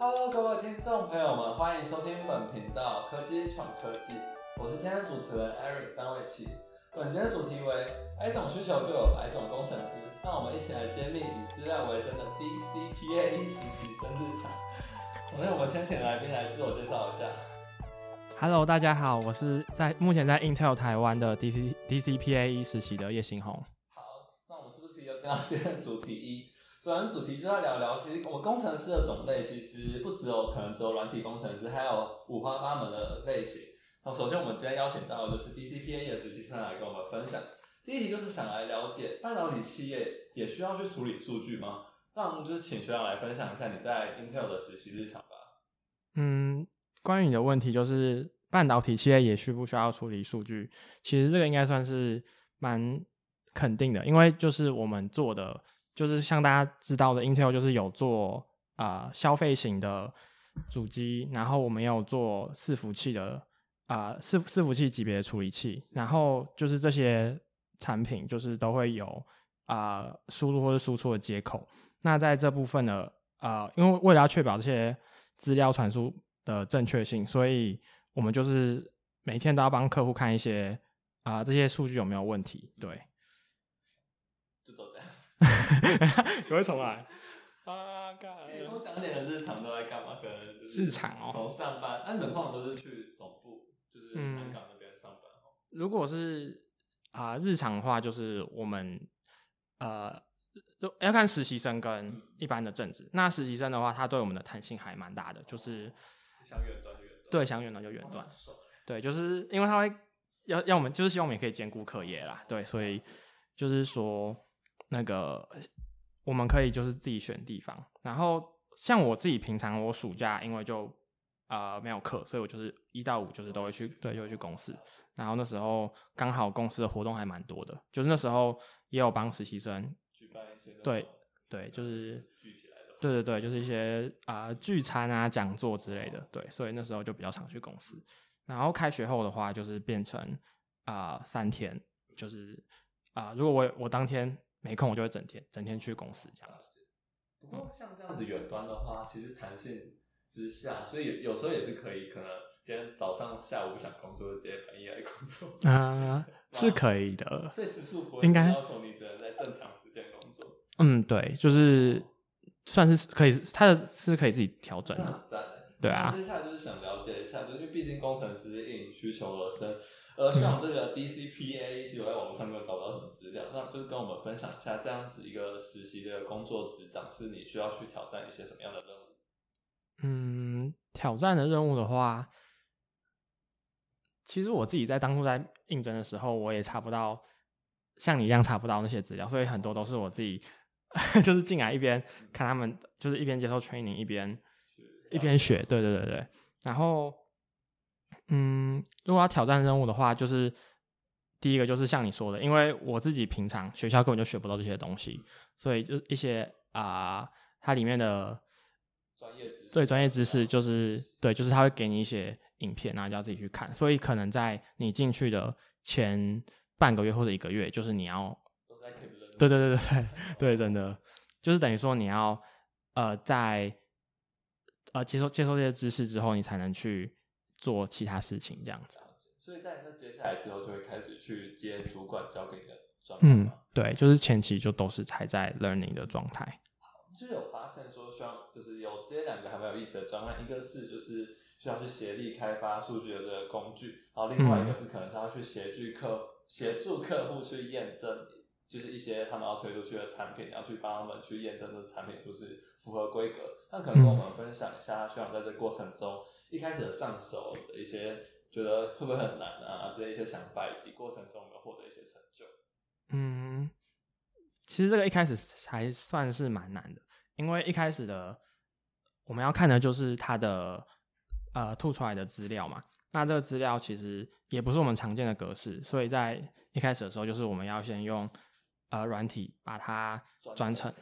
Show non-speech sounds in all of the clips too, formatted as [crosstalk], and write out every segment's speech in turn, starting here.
Hello，各位听众朋友们，欢迎收听本频道科技闯科技，我是今天的主持人 Eric 张伟奇。本节的主题为百种需求就有百种工程师，让我们一起来揭秘以资料为生的 DCPA 实习生日常。首先，我们先请来宾来自我介绍一下。Hello，大家好，我是在目前在 Intel 台湾的 DC DCPA 实习的叶新红。好，那我们是不是有听到今天的主题一？首先，主题就要聊聊，其实我们工程师的种类其实不只有可能只有软体工程师，还有五花八门的类型。那首先，我们今天邀请到的就是 DCPA 的实习生来跟我们分享。第一题就是想来了解半导体企业也需要去处理数据吗？那我们就是请学长来分享一下你在 Intel 的实习日常吧。嗯，关于你的问题，就是半导体企业也需不需要处理数据？其实这个应该算是蛮肯定的，因为就是我们做的，就是像大家知道的，Intel 就是有做啊、呃消费型的主机，然后我们也有做伺服器的啊、呃、伺伺服器级别的处理器，然后就是这些产品就是都会有啊、输入或者输出的接口。那在这部分呢，呃，因为为了要确保这些资料传输的正确性，所以我们就是每天都要帮客户看一些啊、这些数据有没有问题。对，走这样子。有会重来啊？干你多讲点的日常都在干嘛？可能就是日常哦从上班，那、你们通常都是去总部，就是嗯南港那边上班哦。如果是啊、日常的话，就是我们呃就要看实习生跟一般的正职。那实习生的话，他对我们的弹性还蛮大的，就是想远端就远端，对想远端就远端对，就是因为他会要要我们，就是希望我们也可以兼顾课业啦。对，所以就是说那个我们可以就是自己选地方。然后像我自己平常我暑假因为就呃没有课，所以我就是一到五就是都会去对就会去公司。然后那时候刚好公司的活动还蛮多的，就是那时候也有帮实习生，举办一些对对，就是聚起来的。对对对，就是一些啊、聚餐啊、讲座之类的，对，所以那时候就比较常去公司。然后开学后的话，就是变成啊、三天，就是啊、如果我我当天没空，我就会整天整天去公司这样子。不过像这样子远端的话，其实弹性之下，所以有有时候也是可以，可能今天早上、下午不想工作，就直接半夜来工作。啊、[laughs] 是可以的。所以时速不会应该要求你只能在正常时间工作，嗯，对，就是算是可以，它的是可以自己调整的。对啊那接下来就是想了解一下，就是因为毕竟工程师应需求而生，而像这个 DCPA，其实我在网络上面找不到什么资料，那就是跟我们分享一下这样子一个实习的工作职掌，是你需要去挑战一些什么样的任务？嗯，挑战的任务的话，其实我自己在当初在应征的时候，我也查不到像你一样查不到那些资料，所以很多都是我自己 [laughs] 就是进来一边看他们，就是一边接受 training 一边一边学。对对对对。然后，嗯，如果要挑战任务的话，就是第一个就是像你说的，因为我自己平常学校根本就学不到这些东西，所以就一些啊、它里面的专业知识，最专业知识就是对，就是他会给你一些影片，然后就要自己去看。所以可能在你进去的前半个月或者一个月，就是你要，对对对对对，真的就是等于说你要呃在呃接受接受这些知识之后，你才能去做其他事情，这样子。所以在那接下来之后，就会开始去接主管交给你的专案嗯。，对，就是前期就都是还在 learning 的状态。就有发现说，需要就是有这两个还蛮有意思的专案，一个是就是需要去协力开发数据的这个工具，然后另外一个是可能是要去协助客协助客户去验证，就是一些他们要推出去的产品，要去帮他们去验证这个产品是不是符合规格。那可能跟我们分享一下，需要在这过程中一开始的上手的一些觉得会不会很难啊这些一些想法，以及过程中有没有获得一些成就。嗯，其实这个一开始还算是蛮难的，因为一开始的我们要看的就是它的呃吐出来的资料嘛。那这个资料其实也不是我们常见的格式，所以在一开始的时候，就是我们要先用呃软体把它转成。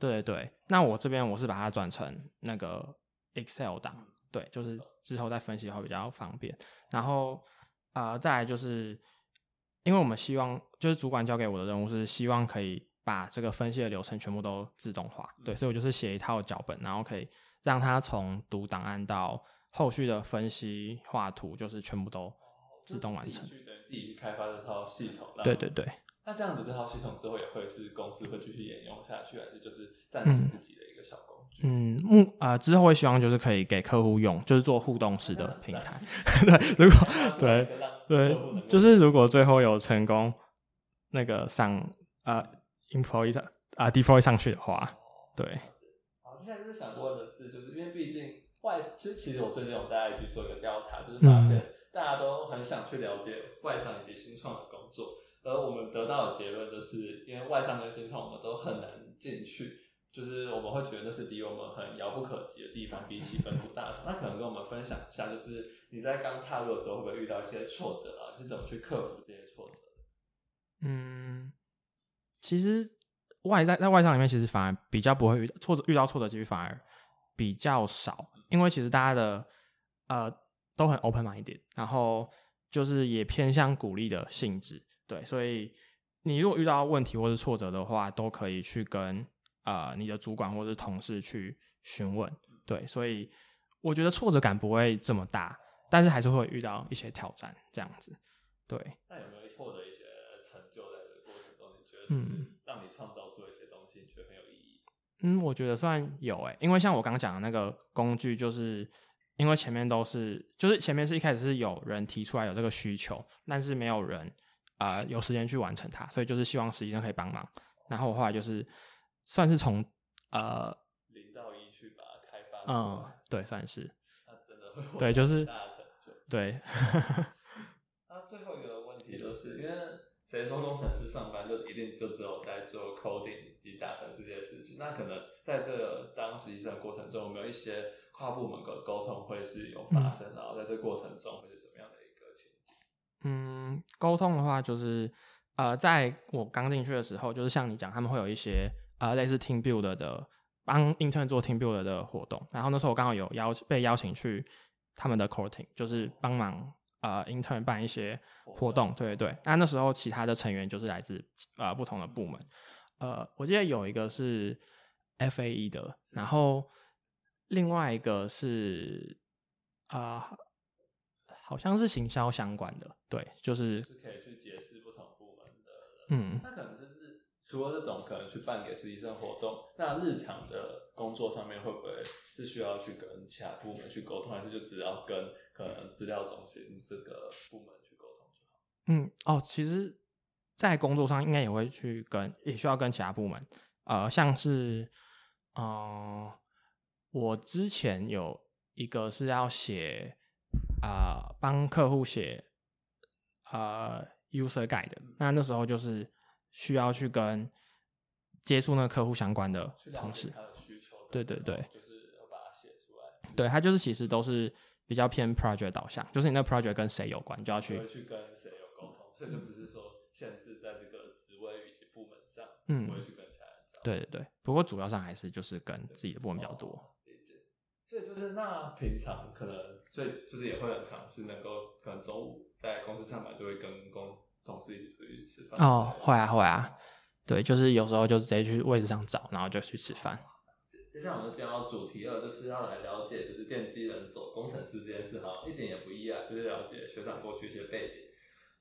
对对对。那我这边我是把它转成那个 Excel 档，对，就是之后再分析的话比较方便。然后呃，再来就是，因为我们希望就是主管交给我的任务是希望可以把这个分析的流程全部都自动化，对，所以我就是写一套脚本，然后可以让他从读档案到后续的分析画图，就是全部都自动完成。自己去开发这套系统。对对对。那这样子这套系统之后也会是公司会继续沿用下去，还是就是暂时自己的一个小工具？嗯，目啊之后会希望就是可以给客户用，就是做互动式的平台。[laughs] 对，如果对对，就是如果最后有成功那个上呃 employee 上啊 deploy 上去的话，对。好，接下来就是想问的是，就是因为毕竟外，其实其实我最近有大家去做一个调查，就是发现大家都很想去了解外商以及新创的工作。而我们得到的结论就是，因为外商跟新创我们都很难进去，就是我们会觉得那是离我们很遥不可及的地方，比起本土大厂。[laughs] 那可能跟我们分享一下，就是你在刚踏入的时候会不会遇到一些挫折啊？你是怎么去克服这些挫折？嗯，其实外在在外商里面，其实反而比较不会遇到挫折，遇到挫折几率反而比较少，因为其实大家的呃都很 open mind，然后就是也偏向鼓励的性质。对，所以你如果遇到问题或是挫折的话，都可以去跟呃你的主管或是同事去询问。对，所以我觉得挫折感不会这么大，但是还是会遇到一些挑战这样子。对。那有没有获得一些成就在这个过程中？你觉得是让你创造出一些东西，你觉得很有意义？嗯，我觉得算有诶，因为像我刚刚讲的那个工具，就是因为前面都是，就是前面是一开始是有人提出来有这个需求，但是没有人。啊，有时间去完成它，所以就是希望实习生可以帮忙。然后后来就是算是从呃零到一去把它开发。嗯，对，算是。那真的会对，就是大成就。对。[laughs] 那最后一个问题就是，因为谁说工程师上班就一定就只有在做 coding 以及达成这件事情？那可能在这个当实习生的过程中，有没有一些跨部门的沟通会是有发生？然后在这个过程中会是什么样的一个情景？嗯，沟通的话就是，呃，在我刚进去的时候，就是像你讲，他们会有一些呃类似 team build 的帮 intern 做 team build 的活动。然后那时候我刚好有邀被邀请去他们的 c o r t i n g 就是帮忙呃 intern 办一些活动。对对对。那那时候其他的成员就是来自呃不同的部门。呃，我记得有一个是 FAE 的，然后另外一个是啊。好像是行销相关的，对，就是是可以去解释不同部门的，嗯，那可能是日除了这种可能去办给实习生活动，那日常的工作上面会不会是需要去跟其他部门去沟通，还是就只要跟可能资料中心这个部门去沟通就好？嗯，哦，其实，在工作上应该也会去跟，也需要跟其他部门，呃，像是，嗯，我之前有一个是要写。啊，帮客户写呃 user guide，那那时候就是需要去跟接触那个客户相关的同事，对对对，就是要把它写出来。对，他就是其实都是比较偏 project 导向，就是你那 project 跟谁有关，就要去去跟谁有沟通，所以就不是说限制在这个职位以及部门上，嗯，会去跟其他人交。对对对，不过主要上还是就是跟自己的部门比较多。所以就是那平常可能，所以就是也会很尝试能够可能中午在公司上班就会跟公同事一起出去吃饭。哦，会啊会啊，对，就是有时候就直接去位置上找，然后就去吃饭。接下来我们讲到主题二，就是要来了解就是电机人走工程师这件事哈，一点也不意外，就是了解学长过去一些背景。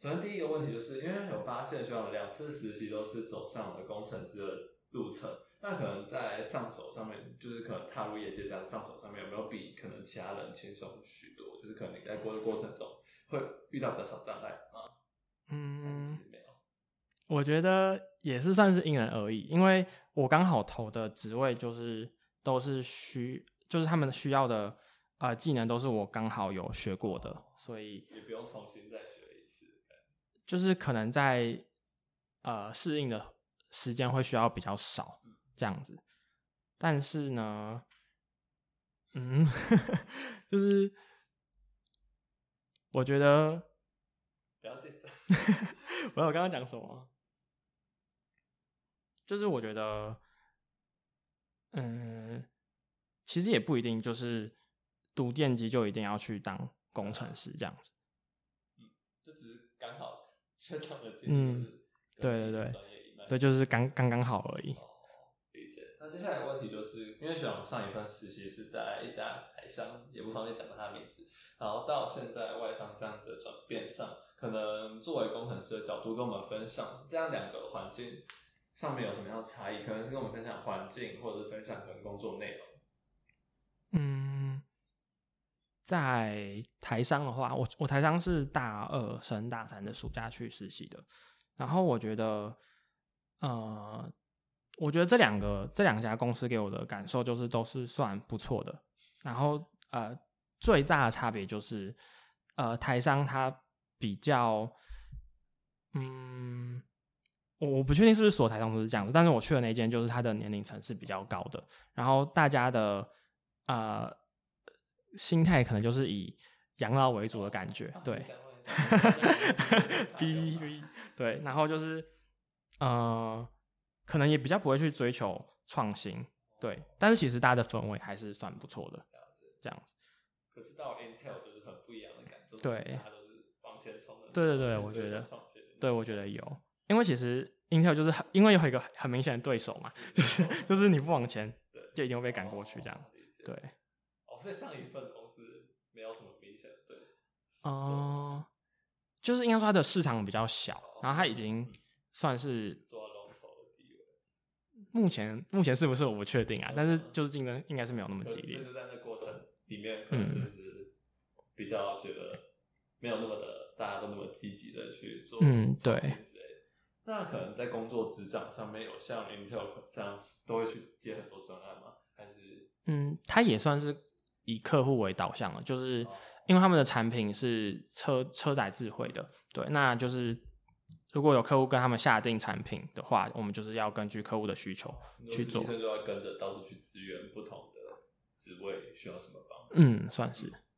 首先第一个问题就是因为有发现学长两次实习都是走上了工程师的路程。那可能在上手上面，就是可能踏入业界这样上手上面，有没有比可能其他人轻松许多？就是可能你在过的过程中会遇到比较少障碍吗？嗯，我觉得也是算是因人而异，因为我刚好投的职位就是都是需，就是他们需要的呃技能都是我刚好有学过的，所以也不用重新再学一次。就是可能在呃适应的时间会需要比较少。这样子，但是呢，嗯，[laughs] 就是我觉得。[laughs] 我我刚刚讲什么？就是我觉得，嗯，其实也不一定，就是读电机就一定要去当工程师这样子。嗯，就只是刚好学长的嗯，对对对，对，就是刚刚刚好而已。理解那接下来的问题就是，因为学长上一份实习是在一家台商，也不方便讲到他的名字，然后到现在外商这样子的转变上，可能作为工程师的角度跟我们分享，这样两个环境上面有什么样的差异？可能是跟我们分享环境，或者是分享可能工作内容。嗯，在台商的话，我我台商是大二升大三的暑假去实习的，然后我觉得，呃。我觉得这两个这两家公司给我的感受就是都是算不错的，然后呃最大的差别就是呃台商它比较嗯我我不确定是不是所有台商都是这样子，但是我去的那间就是它的年龄层是比较高的，然后大家的呃心态可能就是以养老为主的感觉，对，B B [laughs] 对，然后就是呃。可能也比较不会去追求创新，对，但是其实大家的氛围还是算不错的，这样子。可是到 Intel 就是很不一样的感觉，对，前冲的。对对对，我觉得，对，我觉得有，因为其实 Intel 就是很，因为有一个很明显的对手嘛，[laughs] 就是就是你不往前，就一定会被赶过去，这样。对。哦，所以上一份公司没有什么明显的对手。哦，就是应该说它的市场比较小，然后它已经算是抓龙头的地位。目前目前是不是我不确定啊？但是就是竞争应该是没有那么激烈。就是在那过程里面，可能就是比较觉得没有那么的大家都那么积极的去做嗯对。那可能在工作职掌上面有像 Intel 这样都会去接很多专案吗？还是嗯，它也算是以客户为导向了，就是因为他们的产品是车车载智慧的，对，那就是。如果有客户跟他们下定产品的话，我们就是要根据客户的需求去做。就要跟着到处去支援不同的职位需要什么帮。嗯，算是。好，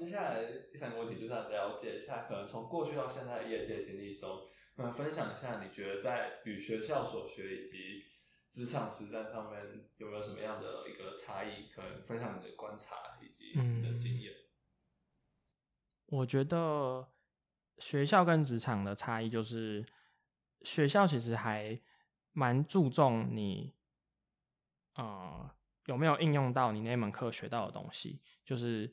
接下来第三个问题就是要了解一下，可能从过去到现在业界经历中，那分享一下你觉得在与学校所学以及职场实战上面有没有什么样的一个差异？可能分享你的观察以及你的经验。我觉得。学校跟职场的差异就是，学校其实还蛮注重你，呃，有没有应用到你那门课学到的东西。就是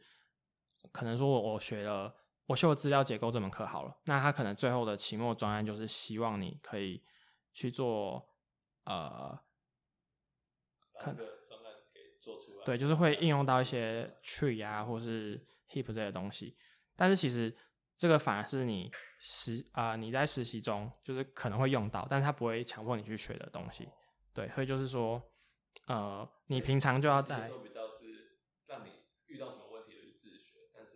可能说我我学了我修了资料结构这门课好了，那他可能最后的期末专案就是希望你可以去做，呃，看专案给做出来。对，就是会应用到一些 tree 啊，或是 heap 这些东西。但是其实。这个反而是你实啊，你在实习中就是可能会用到，但是他不会强迫你去学的东西，对，所以就是说，呃，你平常就要在比较是让你遇到什么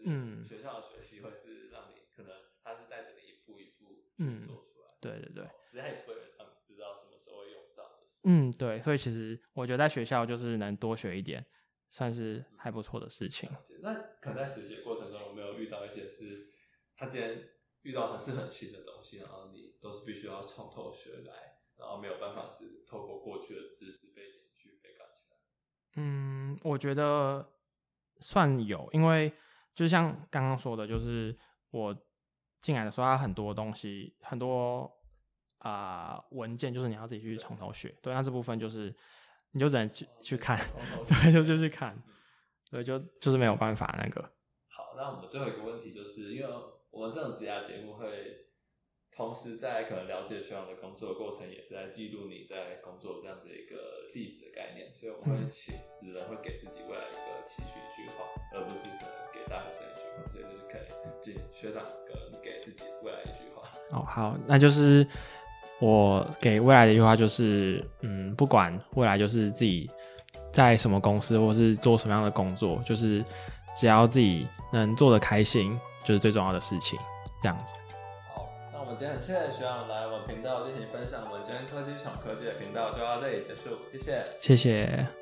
是嗯，学校的学习会是让你可能他是带着你一步一步嗯做出来，对对对，只是他也会让你知道什么时候会用到的，嗯，对，所以其实我觉得在学校就是能多学一点，算是还不错的事情。那可能在实习过程中有没有遇到一些是？他既然遇到很是很新的东西，然后你都是必须要从头学来，然后没有办法是透过过去的知识背景去被干起来。嗯，我觉得算有，因为就像刚刚说的，就是我进来的时候，它很多东西，很多啊文件，就是你要自己去从头学。对，那这部分就是你就只能去去看，[laughs] 对，就就去看，对，就就是没有办法那个。好，那我们最后一个问题就是因为。我们这种职涯节目会同时在可能了解学长的工作过程，也是在记录你在工作这样子一个历史的概念，所以我们会请只能会给自己未来一个期许一句话，而不是学长跟给自己未来一句话。哦，好，那就是我给未来的一句话就是，嗯，不管未来就是自己在什么公司或是做什么样的工作，就是只要自己能做的开心。就是最重要的事情，这样子。好，那我们今天很谢谢学长来我们频道进行分享。我们今天科技闯科技的频道就到这里结束，谢谢，谢谢。